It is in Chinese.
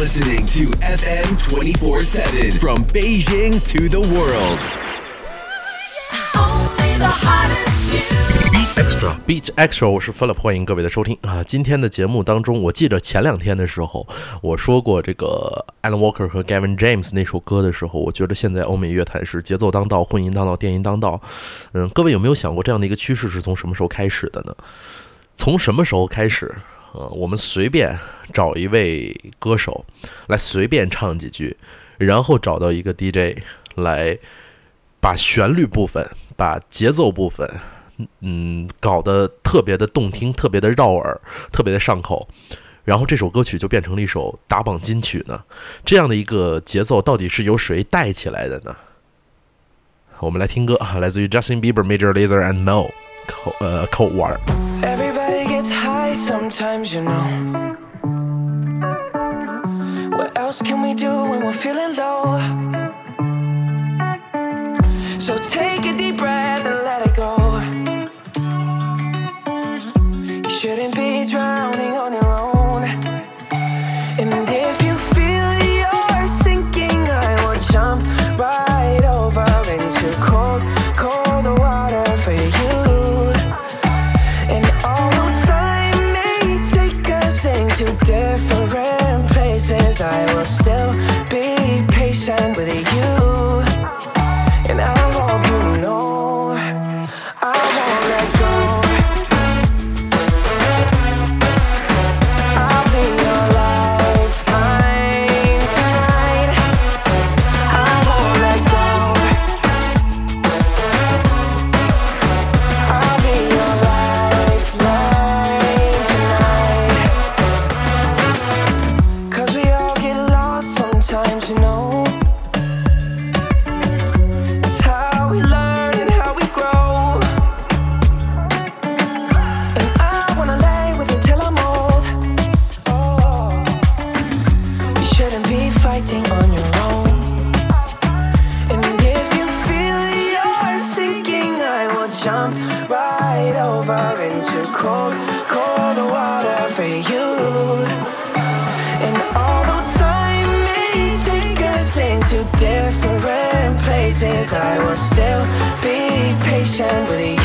listening to FM 24 7 from Beijing to the world. Only the hottest Beat Extra Beat Extra，我是 Philip，欢迎各位的收听啊！今天的节目当中，我记得前两天的时候，我说过这个 Alan Walker 和 Gavin James 那首歌的时候，我觉得现在欧美乐坛是节奏当道、混音当道、电音当道。嗯，各位有没有想过这样的一个趋势是从什么时候开始的呢？从什么时候开始？呃，我们随便找一位歌手来随便唱几句，然后找到一个 DJ 来把旋律部分、把节奏部分，嗯，搞得特别的动听、特别的绕耳、特别的上口，然后这首歌曲就变成了一首打榜金曲呢？这样的一个节奏到底是由谁带起来的呢？我们来听歌啊，来自于 Justin Bieber、Major Lazer and Mo，Cold 呃 Cold Water。Sometimes, you know. What else can we do when we're feeling low? So take a deep breath and let it go. You shouldn't be drowning on your own. And different places, I will still be patient with you. Jump right over into cold, cold water for you. And although time may take us into different places, I will still be patient with